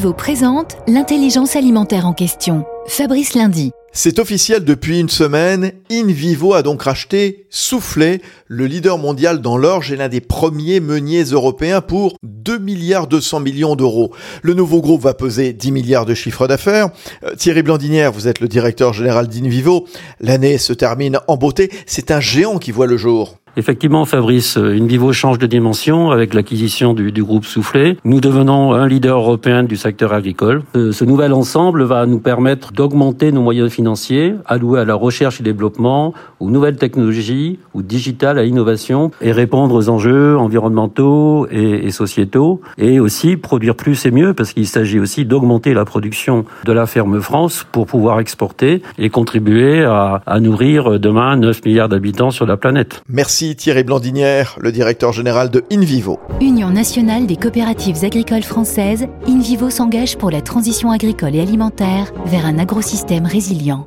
InVivo présente l'intelligence alimentaire en question. Fabrice Lundi. C'est officiel depuis une semaine, InVivo a donc racheté Soufflé, le leader mondial dans l'orge et l'un des premiers meuniers européens pour 2 milliards 200 millions d'euros. Le nouveau groupe va peser 10 milliards de chiffre d'affaires. Euh, Thierry Blandinière, vous êtes le directeur général d'InVivo. L'année se termine en beauté. C'est un géant qui voit le jour. Effectivement, Fabrice, InVivo change de dimension avec l'acquisition du, groupe Soufflé. Nous devenons un leader européen du secteur agricole. Ce, ce nouvel ensemble va nous permettre d'augmenter nos moyens financiers alloués à la recherche et développement, aux nouvelles technologies, au digital, à l'innovation et répondre aux enjeux environnementaux et, et sociétaux et aussi produire plus et mieux parce qu'il s'agit aussi d'augmenter la production de la ferme France pour pouvoir exporter et contribuer à, à nourrir demain 9 milliards d'habitants sur la planète. Merci. Thierry Blandinière, le directeur général de InVivo. Union nationale des coopératives agricoles françaises, InVivo s'engage pour la transition agricole et alimentaire vers un agrosystème résilient.